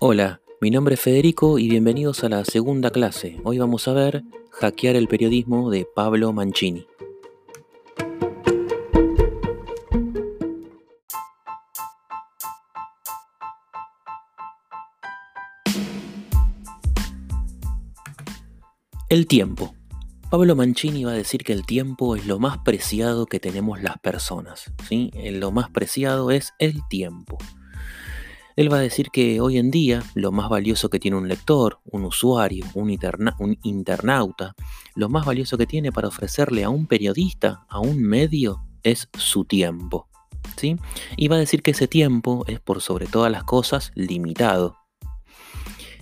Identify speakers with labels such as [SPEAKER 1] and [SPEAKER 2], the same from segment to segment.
[SPEAKER 1] Hola, mi nombre es Federico y bienvenidos a la segunda clase. Hoy vamos a ver Hackear el periodismo de Pablo Mancini. El tiempo. Pablo Mancini va a decir que el tiempo es lo más preciado que tenemos las personas. ¿sí? Lo más preciado es el tiempo. Él va a decir que hoy en día lo más valioso que tiene un lector, un usuario, un, internauta, lo más valioso que tiene para ofrecerle a un periodista, a un medio, es su tiempo. ¿sí? Y va a decir que ese tiempo es por sobre todas las cosas limitado.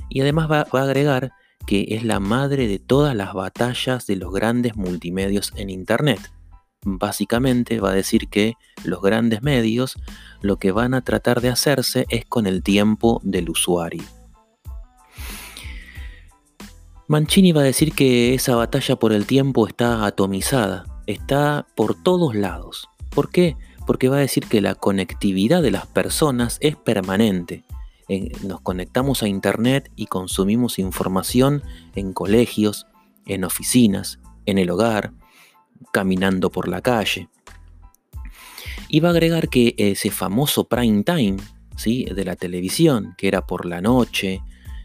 [SPEAKER 1] Y además va, va a agregar que es la madre de todas las batallas de los grandes multimedios en Internet. Básicamente va a decir que los grandes medios lo que van a tratar de hacerse es con el tiempo del usuario. Mancini va a decir que esa batalla por el tiempo está atomizada, está por todos lados. ¿Por qué? Porque va a decir que la conectividad de las personas es permanente nos conectamos a Internet y consumimos información en colegios, en oficinas, en el hogar, caminando por la calle. Va a agregar que ese famoso prime time ¿sí? de la televisión, que era por la noche,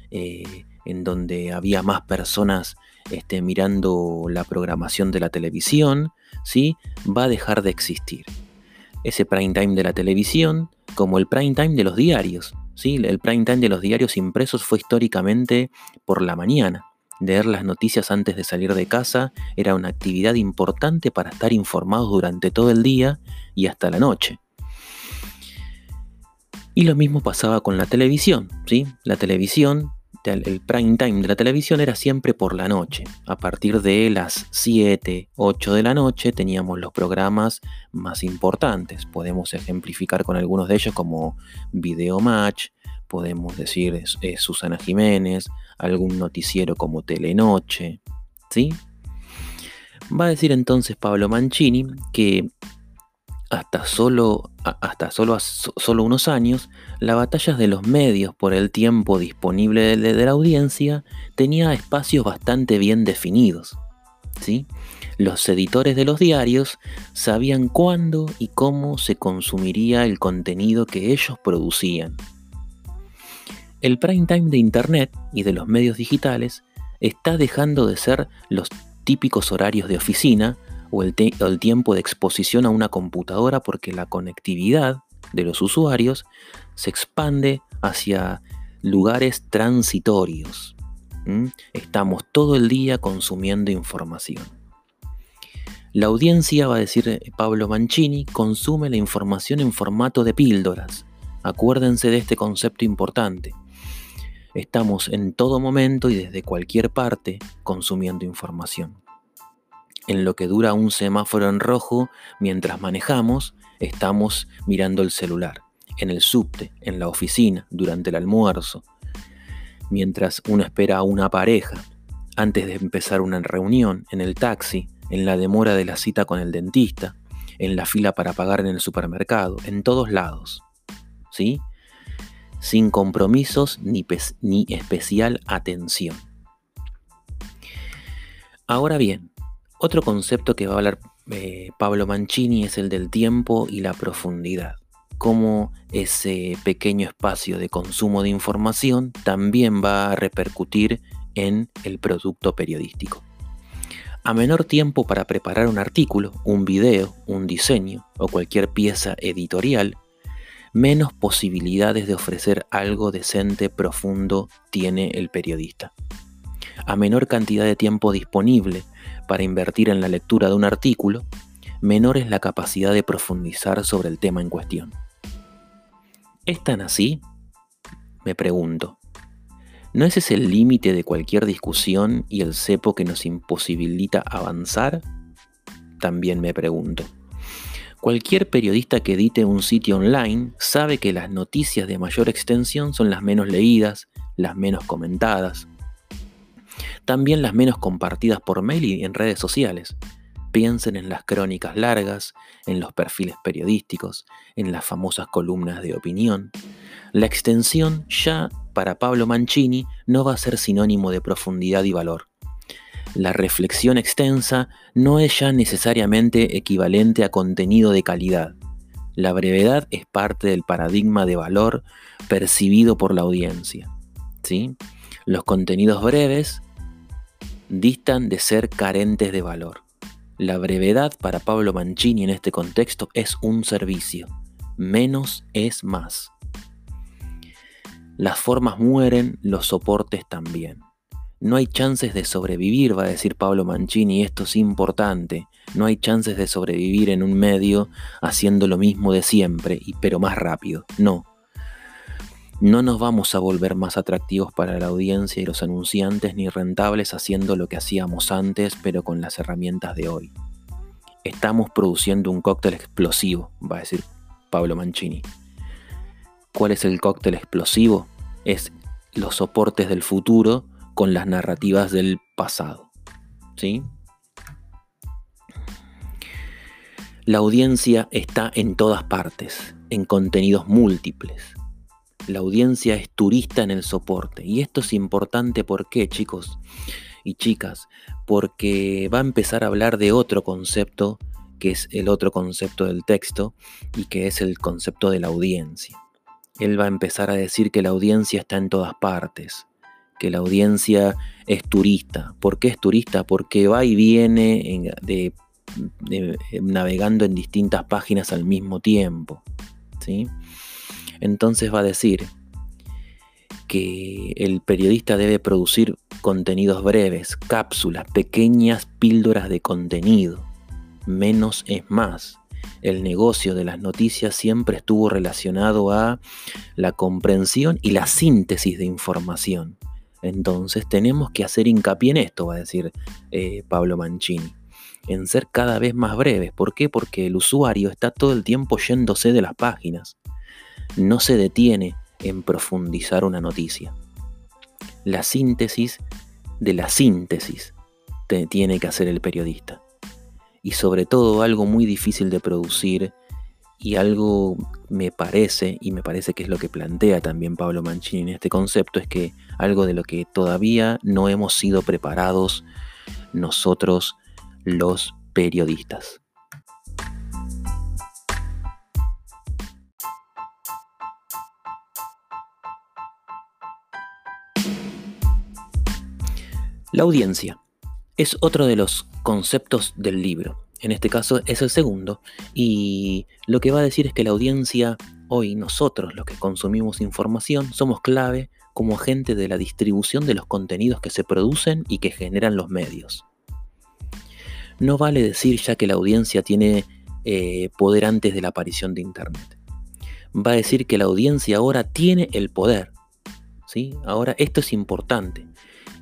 [SPEAKER 1] eh, en donde había más personas este, mirando la programación de la televisión, ¿sí? va a dejar de existir. Ese prime time de la televisión, como el prime time de los diarios, el prime time de los diarios impresos fue históricamente por la mañana. Leer las noticias antes de salir de casa era una actividad importante para estar informados durante todo el día y hasta la noche. Y lo mismo pasaba con la televisión, ¿sí? La televisión, el prime time de la televisión era siempre por la noche. A partir de las 7, 8 de la noche teníamos los programas más importantes. Podemos ejemplificar con algunos de ellos como Video Match, podemos decir Susana Jiménez, algún noticiero como Telenoche, ¿sí? Va a decir entonces Pablo Mancini que hasta solo, hasta solo, solo unos años, la batalla de los medios por el tiempo disponible de, de la audiencia tenía espacios bastante bien definidos. ¿sí? Los editores de los diarios sabían cuándo y cómo se consumiría el contenido que ellos producían. El prime time de Internet y de los medios digitales está dejando de ser los típicos horarios de oficina o el, tiempo de exposición a una computadora porque la conectividad de los usuarios se expande hacia lugares transitorios. Estamos todo el día consumiendo información. La audiencia, va a decir eh, Pablo Mancini, consume la información en formato de píldoras. Acuérdense de este concepto importante. Estamos en todo momento y desde cualquier parte consumiendo información. En lo que dura un semáforo en rojo, mientras manejamos, estamos mirando el celular. En el subte, en la oficina, durante el almuerzo. Mientras uno espera a una pareja, antes de empezar una reunión, en el taxi, en la demora de la cita con el dentista, en la fila para pagar en el supermercado, en todos lados. ¿Sí? sin compromisos ni, especial atención. Ahora bien, otro concepto que va a hablar eh, Pablo Mancini es el del tiempo y la profundidad. Cómo ese pequeño espacio de consumo de información también va a repercutir en el producto periodístico. A menor tiempo para preparar un artículo, un video, un diseño o cualquier pieza editorial, menos posibilidades de ofrecer algo decente, profundo tiene el periodista. A menor cantidad de tiempo disponible para invertir en la lectura de un artículo, menor es la capacidad de profundizar sobre el tema en cuestión. ¿Es tan así? Me pregunto. ¿No es ese el límite de cualquier discusión y el cepo que nos imposibilita avanzar? También me pregunto. Cualquier periodista que edite un sitio online sabe que las noticias de mayor extensión son las menos leídas, las menos comentadas, también las menos compartidas por mail y en redes sociales. Piensen en las crónicas largas, en los perfiles periodísticos, en las famosas columnas de opinión. La extensión ya para Pablo Mancini, no va a ser sinónimo de profundidad y valor. La reflexión extensa no es ya necesariamente equivalente a contenido de calidad. La brevedad es parte del paradigma de valor percibido por la audiencia. ¿sí? Los contenidos breves distan de ser carentes de valor. La brevedad para Pablo Mancini en este contexto es un servicio. Menos es más. Las formas mueren, los soportes también. No hay chances de sobrevivir, va a decir Pablo Mancini, esto es importante. No hay chances de sobrevivir en un medio haciendo lo mismo de siempre, pero más rápido. No. No nos vamos a volver más atractivos para la audiencia y los anunciantes ni rentables haciendo lo que hacíamos antes, pero con las herramientas de hoy. Estamos produciendo un cóctel explosivo, va a decir Pablo Mancini. ¿Cuál es el cóctel explosivo? Es los soportes del futuro con las narrativas del pasado. ¿Sí? La audiencia está en todas partes, en contenidos múltiples. La audiencia es turista en el soporte. Y esto es importante, ¿por qué, chicos y chicas? Porque va a empezar a hablar de otro concepto, que es el otro concepto del texto, y que es el concepto de la audiencia. Él va a empezar a decir que la audiencia está en todas partes, que la audiencia es turista. ¿Por qué es turista? Porque va y viene navegando en distintas páginas al mismo tiempo. ¿sí? Entonces va a decir que el periodista debe producir contenidos breves, cápsulas, pequeñas píldoras de contenido. Menos es más. El negocio de las noticias siempre estuvo relacionado a la comprensión y la síntesis de información. Entonces tenemos que hacer hincapié en esto, va a decir eh, Pablo Mancini, en ser cada vez más breves. ¿Por qué? Porque el usuario está todo el tiempo yéndose de las páginas. No se detiene en profundizar una noticia. La síntesis de la síntesis tiene que hacer el periodista. Y sobre todo algo muy difícil de producir y algo me parece, y me parece que es lo que plantea también Pablo Mancini en este concepto, es que algo de lo que todavía no hemos sido preparados nosotros los periodistas. La audiencia es otro de los conceptos del libro en este caso es el segundo, y lo que va a decir es que la audiencia, hoy nosotros los que consumimos información, somos clave como agente de la distribución de los contenidos que se producen y que generan los medios. No vale decir ya que la audiencia tiene eh, poder antes de la aparición de Internet. Va a decir que la audiencia ahora tiene el poder. ¿sí? Ahora esto es importante.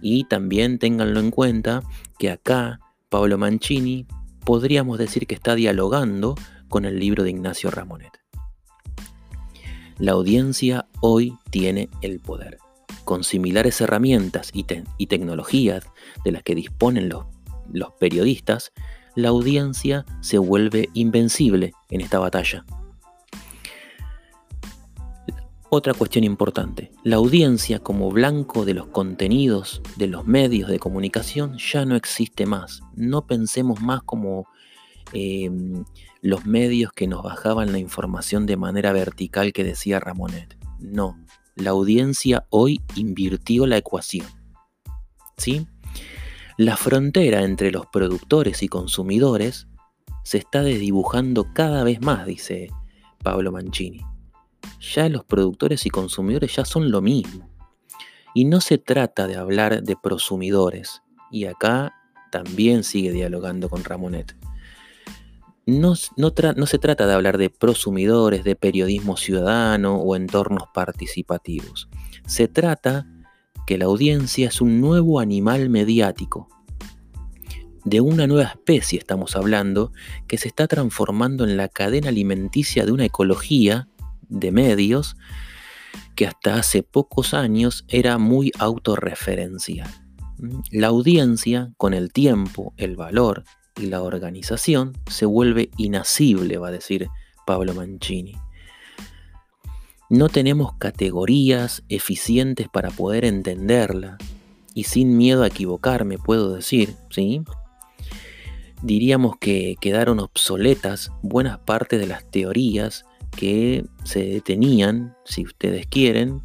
[SPEAKER 1] Y también ténganlo en cuenta que acá Pablo Mancini podríamos decir que está dialogando con el libro de Ignacio Ramonet. La audiencia hoy tiene el poder. Con similares herramientas y, tecnologías de las que disponen los, los periodistas, la audiencia se vuelve invencible en esta batalla. Otra cuestión importante, la audiencia como blanco de los contenidos de los medios de comunicación ya no existe más. No pensemos más como em, los medios que nos bajaban la información de manera vertical que decía Ramonet. No, la audiencia hoy invirtió la ecuación. ¿Sí? La frontera entre los productores y consumidores se está desdibujando cada vez más, dice Pablo Mancini ya los productores y consumidores ya son lo mismo. Y no se trata de hablar de prosumidores, y acá también sigue dialogando con Ramonet. No, se trata de hablar de prosumidores, de periodismo ciudadano o entornos participativos. Se trata que la audiencia es un nuevo animal mediático. De una nueva especie estamos hablando que se está transformando en la cadena alimenticia de una ecología de medios que hasta hace pocos años era muy autorreferencial. La audiencia, con el tiempo, el valor y la organización, se vuelve inasible, va a decir Pablo Mancini. No tenemos categorías eficientes para poder entenderla y sin miedo a equivocarme puedo decir, ¿sí? Diríamos que quedaron obsoletas buenas partes de las teorías que se detenían, si ustedes quieren,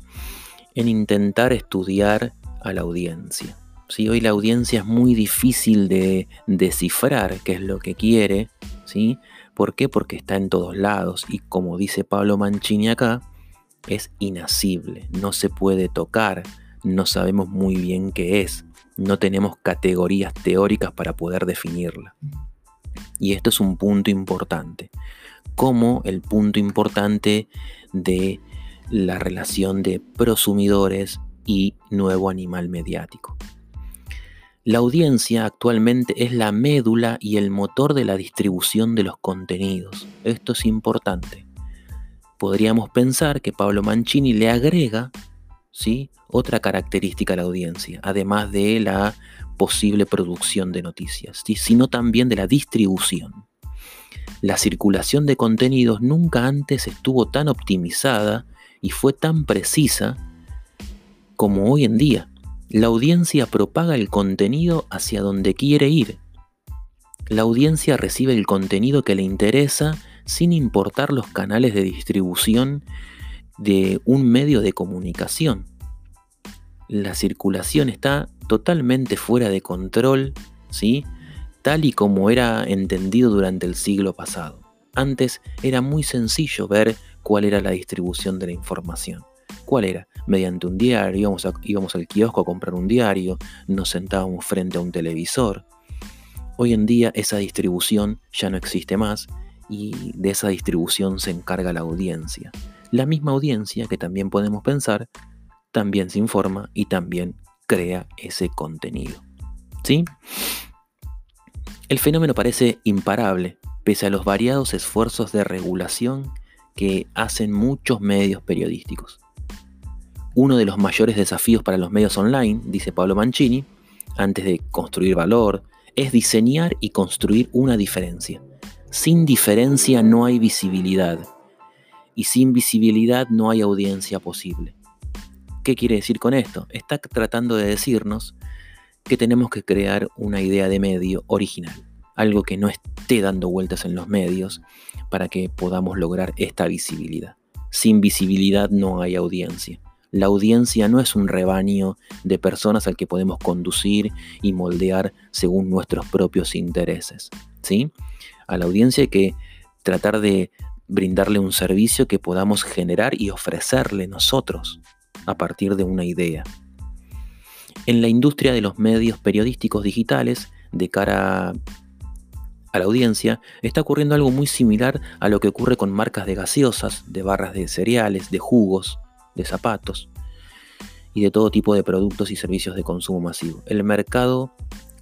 [SPEAKER 1] en intentar estudiar a la audiencia. Si Hoy la audiencia es muy difícil de descifrar qué es lo que quiere, ¿sí? ¿Por qué? Porque está en todos lados y como dice Pablo Mancini acá, es inasible, no se puede tocar, no sabemos muy bien qué es, no tenemos categorías teóricas para poder definirla. Y esto es un punto importante, como el punto importante de la relación de prosumidores y nuevo animal mediático. La audiencia actualmente es la médula y el motor de la distribución de los contenidos. Esto es importante. Podríamos pensar que Pablo Mancini le agrega ¿sí? otra característica a la audiencia, además de la posible producción de noticias, sino también de la distribución. La circulación de contenidos nunca antes estuvo tan optimizada y fue tan precisa como hoy en día. La audiencia propaga el contenido hacia donde quiere ir. La audiencia recibe el contenido que le interesa sin importar los canales de distribución de un medio de comunicación. La circulación está totalmente fuera de control, ¿sí? Tal y como era entendido durante el siglo pasado. Antes era muy sencillo ver cuál era la distribución de la información. ¿Cuál era? Mediante un diario, íbamos, íbamos al kiosco a comprar un diario, nos sentábamos frente a un televisor. Hoy en día esa distribución ya no existe más y de esa distribución se encarga la audiencia. La misma audiencia que también podemos pensar, también se informa y también crea ese contenido. ¿Sí? El fenómeno parece imparable, pese a los variados esfuerzos de regulación que hacen muchos medios periodísticos. Uno de los mayores desafíos para los medios online, dice Pablo Mancini, antes de construir valor, es diseñar y construir una diferencia. Sin diferencia no hay visibilidad y sin visibilidad no hay audiencia posible. ¿Qué quiere decir con esto? Está tratando de decirnos que tenemos que crear una idea de medio original, algo que no esté dando vueltas en los medios para que podamos lograr esta visibilidad. Sin visibilidad no hay audiencia. La audiencia no es un rebaño de personas al que podemos conducir y moldear según nuestros propios intereses. ¿sí? A la audiencia hay que tratar de brindarle un servicio que podamos generar y ofrecerle nosotros a partir de una idea. En la industria de los medios periodísticos digitales, de cara a la audiencia, está ocurriendo algo muy similar a lo que ocurre con marcas de gaseosas, de barras de cereales, de jugos, de zapatos y de todo tipo de productos y servicios de consumo masivo. El mercado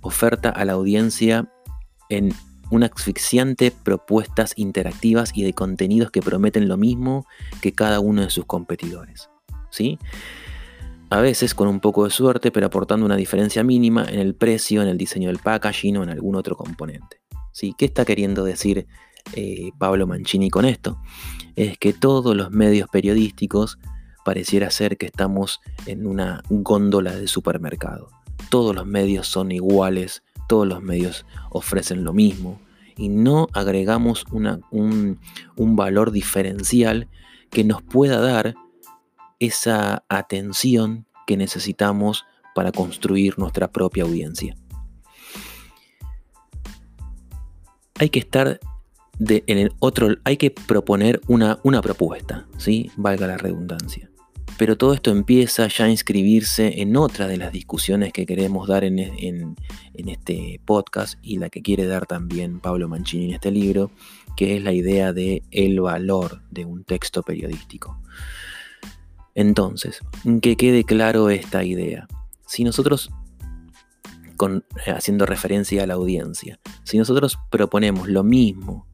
[SPEAKER 1] oferta a la audiencia en una asfixiante propuestas interactivas y de contenidos que prometen lo mismo que cada uno de sus competidores. ¿sí? A veces con un poco de suerte, pero aportando una diferencia mínima en el precio, en el diseño del packaging o en algún otro componente. ¿sí? ¿Qué está queriendo decir eh, Pablo Mancini con esto? Es que todos los medios periodísticos pareciera ser que estamos en una góndola de supermercado. Todos los medios son iguales, todos los medios ofrecen lo mismo y no agregamos un, un valor diferencial que nos pueda dar esa atención que necesitamos para construir nuestra propia audiencia. Hay que estar en el otro, hay que proponer una, una propuesta, ¿sí? valga la redundancia. Pero todo esto empieza ya a inscribirse en otra de las discusiones que queremos dar en, este podcast y la que quiere dar también Pablo Mancini en este libro, que es la idea de el valor de un texto periodístico. Entonces, que quede claro esta idea. Si nosotros, haciendo referencia a la audiencia, si nosotros proponemos lo mismo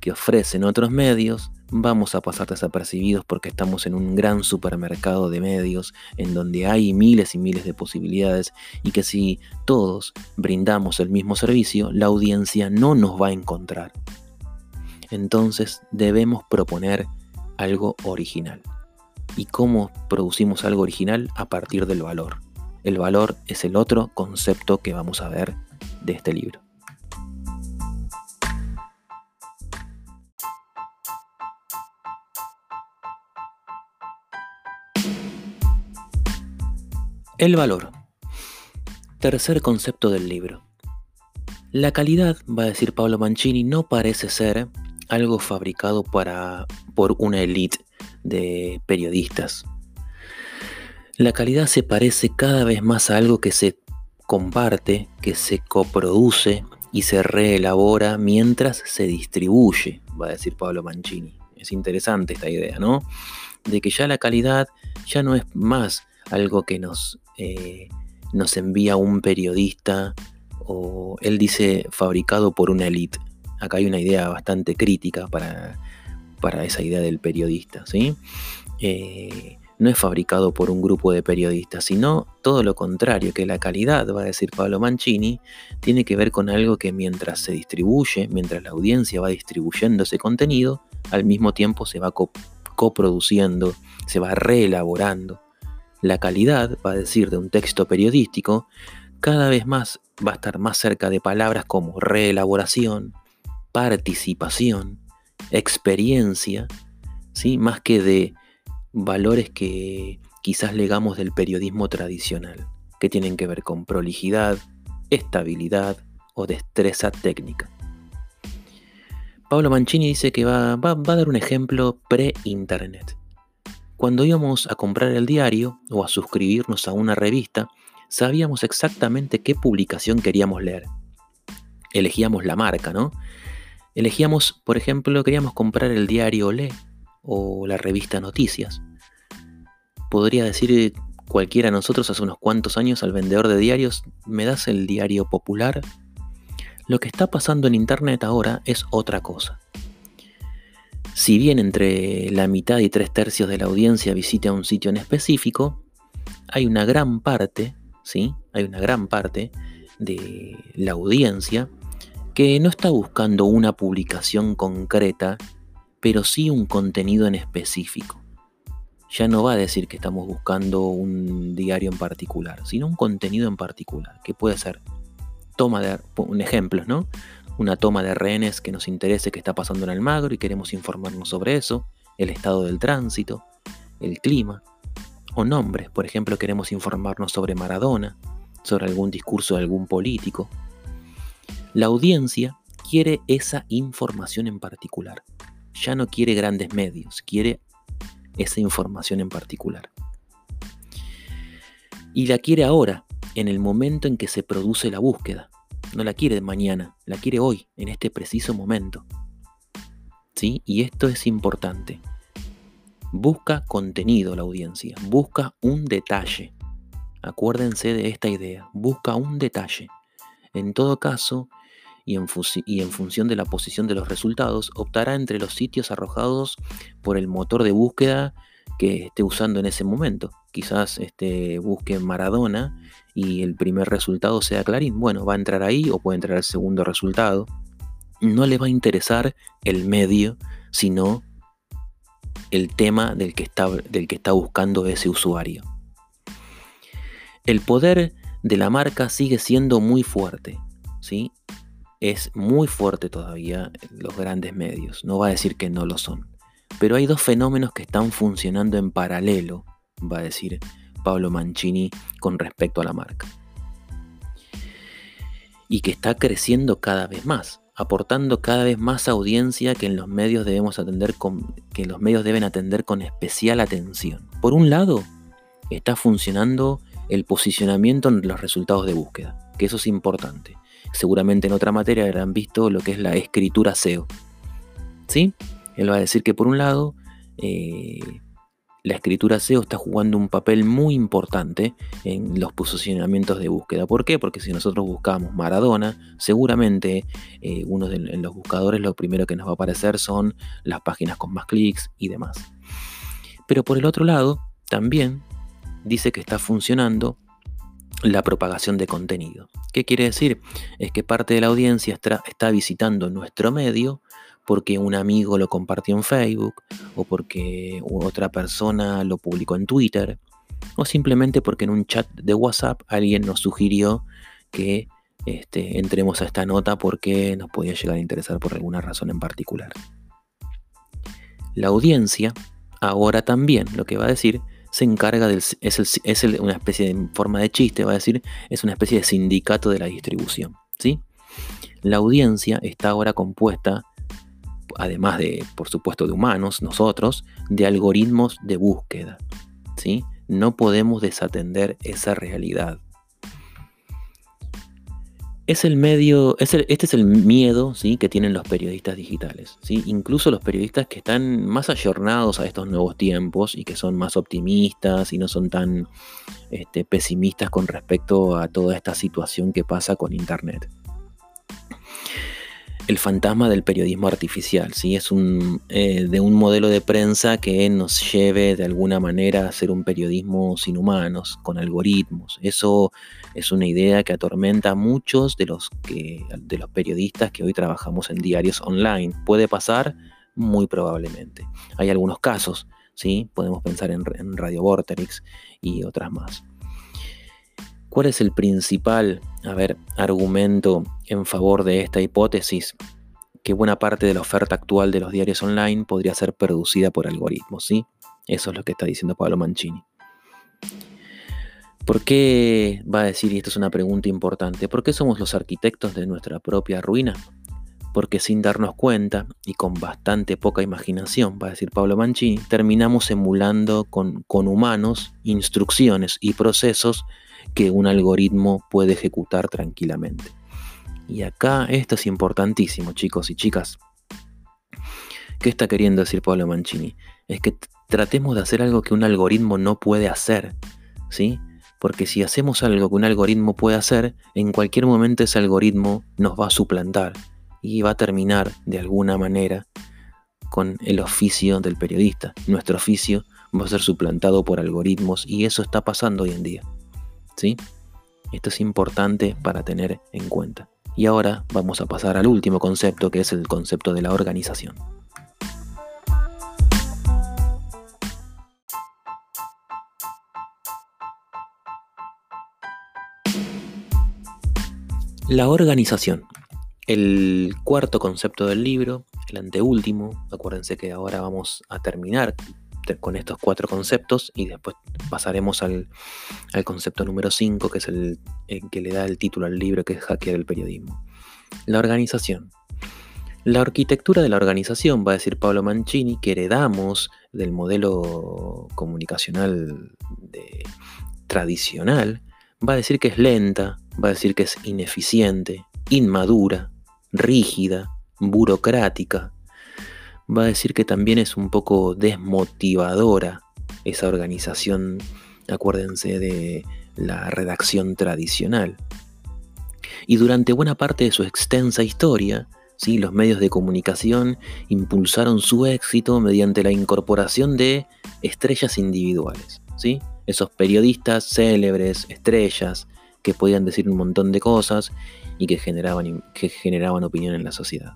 [SPEAKER 1] que ofrecen otros medios, vamos a pasar desapercibidos porque estamos en un gran supermercado de medios en donde hay miles y miles de posibilidades y que si todos brindamos el mismo servicio, la audiencia no nos va a encontrar. Entonces debemos proponer algo original. Y cómo producimos algo original a partir del valor. El valor es el otro concepto que vamos a ver de este libro. El valor. Tercer concepto del libro. La calidad, va a decir Pablo Mancini, no parece ser algo fabricado para, por una élite de periodistas. La calidad se parece cada vez más a algo que se comparte, que se coproduce y se reelabora mientras se distribuye, va a decir Pablo Mancini. Es interesante esta idea, ¿no? De que ya la calidad ya no es más algo que nos eh, nos envía un periodista o él dice fabricado por una élite. Acá hay una idea bastante crítica para, para esa idea del periodista, ¿sí? Eh, no es fabricado por un grupo de periodistas, sino todo lo contrario, que la calidad, va a decir Pablo Mancini, tiene que ver con algo que mientras se distribuye, mientras la audiencia va distribuyendo ese contenido, al mismo tiempo se va coproduciendo, se va reelaborando la calidad, va a decir, de un texto periodístico, cada vez más va a estar más cerca de palabras como reelaboración, participación, experiencia, ¿sí? más que de valores que quizás legamos del periodismo tradicional, que tienen que ver con prolijidad, estabilidad o destreza técnica. Pablo Mancini dice que va, va a dar un ejemplo pre-internet. Cuando íbamos a comprar el diario o a suscribirnos a una revista, sabíamos exactamente qué publicación queríamos leer. Elegíamos la marca, ¿no? Elegíamos, por ejemplo, queríamos comprar el diario Olé o la revista Noticias. Podría decir cualquiera de nosotros hace unos cuantos años al vendedor de diarios, ¿me das el diario popular? Lo que está pasando en Internet ahora es otra cosa. Si bien entre la mitad y tres tercios de la audiencia visita un sitio en específico, hay una gran parte, ¿sí? Hay una gran parte de la audiencia que no está buscando una publicación concreta, pero sí un contenido en específico. Ya no va a decir que estamos buscando un diario en particular, sino un contenido en particular, que puede ser toma de un ejemplo, ¿no? una toma de rehenes que nos interese qué está pasando en Almagro y queremos informarnos sobre eso, el estado del tránsito, el clima, o nombres, por ejemplo, queremos informarnos sobre Maradona, sobre algún discurso de algún político. La audiencia quiere esa información en particular. Ya no quiere grandes medios, quiere esa información en particular. Y la quiere ahora, en el momento en que se produce la búsqueda. No la quiere mañana, la quiere hoy, en este preciso momento. ¿Sí? Y esto es importante. Busca contenido la audiencia, busca un detalle. Acuérdense de esta idea, busca un detalle. En todo caso, y en, función de la posición de los resultados, optará entre los sitios arrojados por el motor de búsqueda que esté usando en ese momento. Quizás este, busque Maradona y el primer resultado sea Clarín. Bueno, va a entrar ahí o puede entrar el segundo resultado. No le va a interesar el medio, sino el tema del que está, del que está buscando ese usuario. El poder de la marca sigue siendo muy fuerte, ¿sí? Es muy fuerte todavía los grandes medios, no va a decir que no lo son. Pero hay dos fenómenos que están funcionando en paralelo, va a decir Pablo Mancini con respecto a la marca. Y que está creciendo cada vez más, aportando cada vez más audiencia que en los medios debemos atender con, que los medios deben atender con especial atención. Por un lado, está funcionando el posicionamiento en los resultados de búsqueda, que eso es importante. Seguramente en otra materia habrán visto lo que es la escritura SEO. ¿Sí? Él va a decir que por un lado, eh, la escritura SEO está jugando un papel muy importante en los posicionamientos de búsqueda. ¿Por qué? Porque si nosotros buscamos Maradona, seguramente eh, uno de en los buscadores lo primero que nos va a aparecer son las páginas con más clics y demás. Pero por el otro lado, también dice que está funcionando la propagación de contenido. ¿Qué quiere decir? Es que parte de la audiencia está visitando nuestro medio porque un amigo lo compartió en Facebook, o porque otra persona lo publicó en Twitter, o simplemente porque en un chat de WhatsApp alguien nos sugirió que este, entremos a esta nota porque nos podía llegar a interesar por alguna razón en particular. La audiencia, ahora también, lo que va a decir, se encarga del. Es, una especie de forma de chiste, va a decir, es una especie de sindicato de la distribución. ¿sí? La audiencia está ahora compuesta, además de, por supuesto, de humanos, nosotros, de algoritmos de búsqueda. ¿sí? No podemos desatender esa realidad es el medio, este es el miedo ¿sí? que tienen los periodistas digitales. ¿sí? Incluso los periodistas que están más ayornados a estos nuevos tiempos y que son más optimistas y no son tan este, pesimistas con respecto a toda esta situación que pasa con Internet el fantasma del periodismo artificial, ¿sí? es un, eh, de un modelo de prensa que nos lleve de alguna manera a hacer un periodismo sin humanos, con algoritmos. Eso es una idea que atormenta a muchos de los, que, de los periodistas que hoy trabajamos en diarios online. ¿Puede pasar? Muy probablemente. Hay algunos casos, ¿sí? podemos pensar en, Radio Vorterix y otras más. ¿Cuál es el principal, a ver, argumento en favor de esta hipótesis? Que buena parte de la oferta actual de los diarios online podría ser producida por algoritmos, ¿sí? Eso es lo que está diciendo Pablo Mancini. ¿Por qué, va a decir, y esto es una pregunta importante, ¿por qué somos los arquitectos de nuestra propia ruina? Porque sin darnos cuenta y con bastante poca imaginación, va a decir Pablo Mancini, terminamos emulando con, con humanos instrucciones y procesos que un algoritmo puede ejecutar tranquilamente. Y acá esto es importantísimo, chicos y chicas. ¿Qué está queriendo decir Pablo Mancini? Es que tratemos de hacer algo que un algoritmo no puede hacer, ¿sí? Porque si hacemos algo que un algoritmo puede hacer, en cualquier momento ese algoritmo nos va a suplantar y va a terminar de alguna manera con el oficio del periodista. Nuestro oficio va a ser suplantado por algoritmos y eso está pasando hoy en día. ¿sí? Esto es importante para tener en cuenta. Y ahora vamos a pasar al último concepto, que es el concepto de la organización. La organización. El cuarto concepto del libro, el anteúltimo, acuérdense que ahora vamos a terminar con estos cuatro conceptos y después pasaremos al, concepto número 5, que es el, que le da el título al libro, que es Hackear el Periodismo. La organización. La arquitectura de la organización, va a decir Pablo Mancini, que heredamos del modelo comunicacional tradicional, va a decir que es lenta, va a decir que es ineficiente, inmadura, rígida, burocrática, va a decir que también es un poco desmotivadora esa organización, acuérdense de la redacción tradicional. Y durante buena parte de su extensa historia, ¿sí? los medios de comunicación impulsaron su éxito mediante la incorporación de estrellas individuales. ¿sí? Esos periodistas célebres, estrellas, que podían decir un montón de cosas y que generaban, que generaban opinión en la sociedad.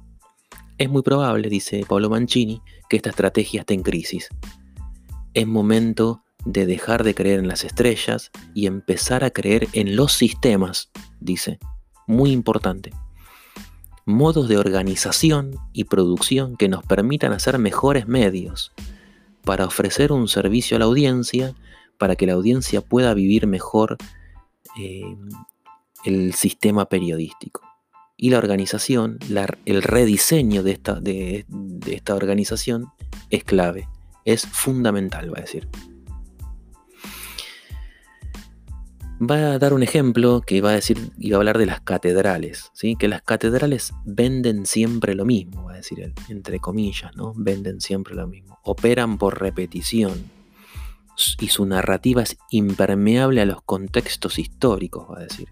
[SPEAKER 1] Es muy probable, dice Pablo Mancini, que esta estrategia esté en crisis. Es momento de dejar de creer en las estrellas y empezar a creer en los sistemas, dice. Muy importante. Modos de organización y producción que nos permitan hacer mejores medios para ofrecer un servicio a la audiencia, para que la audiencia pueda vivir mejor eh, el sistema periodístico y la organización, el rediseño de esta, de, esta organización es clave, es fundamental, va a decir. Va a dar un ejemplo que va a decir y a hablar de las catedrales, ¿sí? que las catedrales venden siempre lo mismo, va a decir él, entre comillas, ¿no? Venden siempre lo mismo. Operan por repetición y su narrativa es impermeable a los contextos históricos, va a decir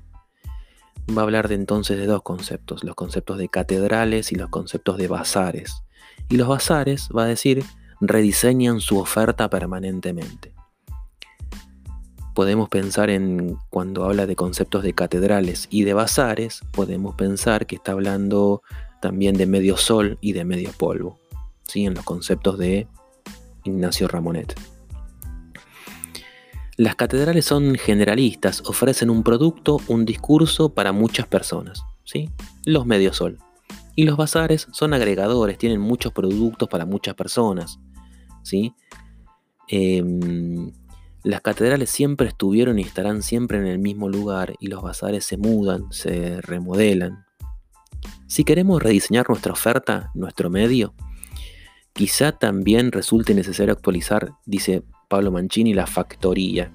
[SPEAKER 1] va a hablar de entonces de dos conceptos, los conceptos de catedrales y los conceptos de bazares. Y los bazares, va a decir, rediseñan su oferta permanentemente. Podemos pensar en, cuando habla de conceptos de catedrales y de bazares, podemos pensar que está hablando también de medio sol y de medio polvo, ¿sí? en los conceptos de Ignacio Ramonet. Las catedrales son generalistas, ofrecen un producto, un discurso para muchas personas, ¿sí? los medio sol. Y los bazares son agregadores, tienen muchos productos para muchas personas. ¿sí? Em, las catedrales siempre estuvieron y estarán siempre en el mismo lugar y los bazares se mudan, se remodelan. Si queremos rediseñar nuestra oferta, nuestro medio, quizá también resulte necesario actualizar, dice Pablo Mancini, la factoría.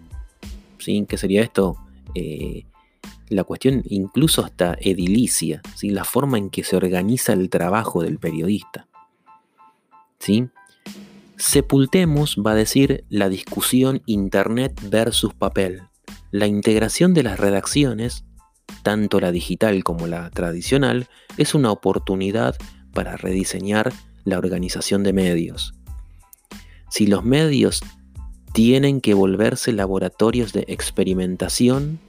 [SPEAKER 1] ¿Sí? ¿Qué sería esto? Eh, la cuestión incluso hasta edilicia, ¿sí? la forma en que se organiza el trabajo del periodista. ¿sí? Sepultemos, va a decir, la discusión Internet versus papel. La integración de las redacciones, tanto la digital como la tradicional, es una oportunidad para rediseñar la organización de medios. Si los medios tienen que volverse laboratorios de experimentación,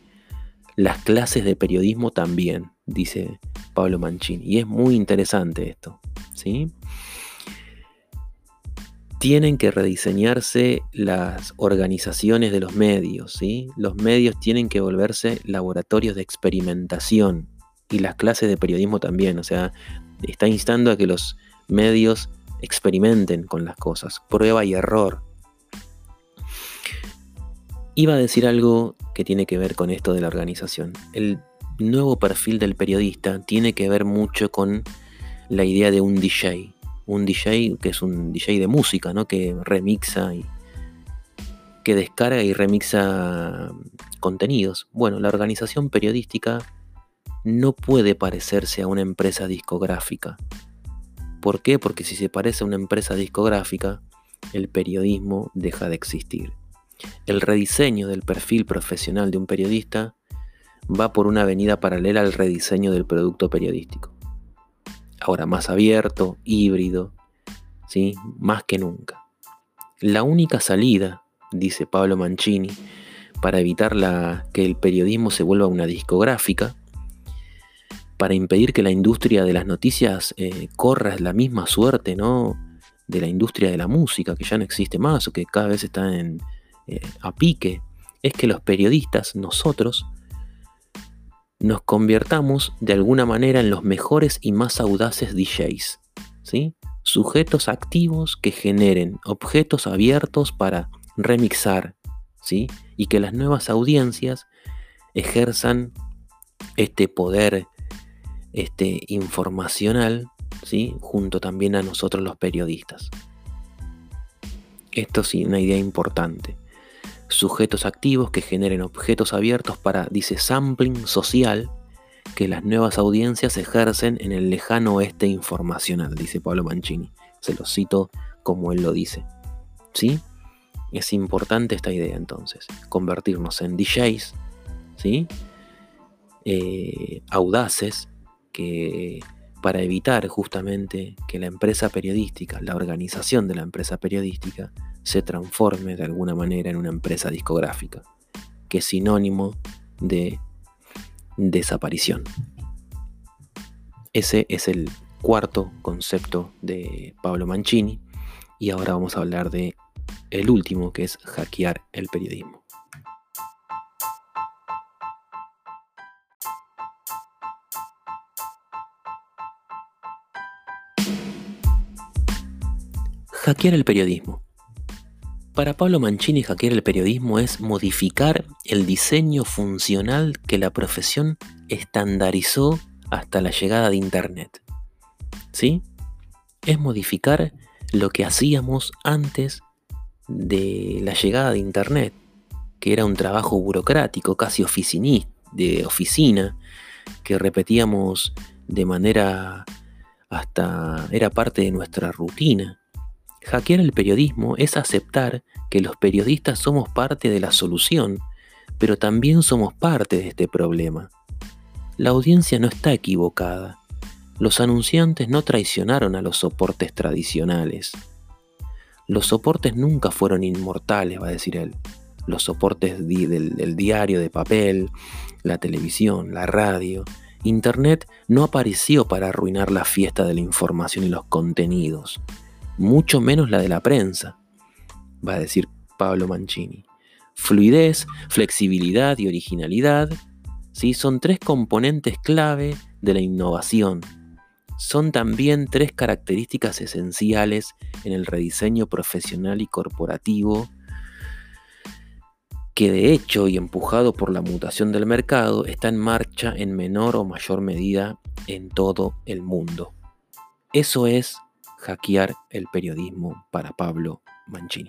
[SPEAKER 1] las clases de periodismo también, dice Pablo Mancini. Y es muy interesante esto. ¿sí? tienen que rediseñarse las organizaciones de los medios, ¿sí? Los medios tienen que volverse laboratorios de experimentación y las clases de periodismo también, o sea, está instando a que los medios experimenten con las cosas, prueba y error. Iba a decir algo que tiene que ver con esto de la organización. El nuevo perfil del periodista tiene que ver mucho con la idea de un DJ, un DJ que es un DJ de música, ¿no? Que remixa y que descarga y remixa contenidos. Bueno, la organización periodística no puede parecerse a una empresa discográfica. ¿Por qué? Porque si se parece a una empresa discográfica, el periodismo deja de existir. El rediseño del perfil profesional de un periodista va por una avenida paralela al rediseño del producto periodístico ahora más abierto, híbrido, ¿sí? más que nunca. La única salida, dice Pablo Mancini, para evitar que el periodismo se vuelva una discográfica, para impedir que la industria de las noticias eh, corra la misma suerte ¿no? de la industria de la música, que ya no existe más o que cada vez está en, eh, a pique, es que los periodistas, nosotros, nos convirtamos de alguna manera en los mejores y más audaces DJs, ¿sí? Sujetos activos que generen objetos abiertos para remixar, ¿sí? Y que las nuevas audiencias ejerzan este poder este, informacional, ¿sí? Junto también a nosotros los periodistas. Esto sí, una idea importante sujetos activos que generen objetos abiertos para, dice, sampling social que las nuevas audiencias ejercen en el lejano oeste informacional, dice Pablo Mancini. Se lo cito como él lo dice. ¿Sí? Es importante esta idea entonces, convertirnos en DJs, ¿sí? Eh, audaces, que para evitar justamente que la empresa periodística, la organización de la empresa periodística, se transforme de alguna manera en una empresa discográfica, que es sinónimo de desaparición. Ese es el cuarto concepto de Pablo Mancini y ahora vamos a hablar de el último que es hackear el periodismo. Hackear el periodismo. Para Pablo Mancini, hackear el periodismo es modificar el diseño funcional que la profesión estandarizó hasta la llegada de Internet. ¿Sí? Es modificar lo que hacíamos antes de la llegada de Internet, que era un trabajo burocrático, casi de oficina, que repetíamos de manera hasta era parte de nuestra rutina. Hackear el periodismo es aceptar que los periodistas somos parte de la solución, pero también somos parte de este problema. La audiencia no está equivocada. Los anunciantes no traicionaron a los soportes tradicionales. Los soportes nunca fueron inmortales, va a decir él. Los soportes del, del diario de papel, la televisión, la radio, Internet no apareció para arruinar la fiesta de la información y los contenidos, mucho menos la de la prensa, va a decir Pablo Mancini. Fluidez, flexibilidad y originalidad ¿sí? son tres componentes clave de la innovación. Son también tres características esenciales en el rediseño profesional y corporativo que de hecho y empujado por la mutación del mercado está en marcha en menor o mayor medida en todo el mundo. Eso es hackear el periodismo para Pablo Mancini.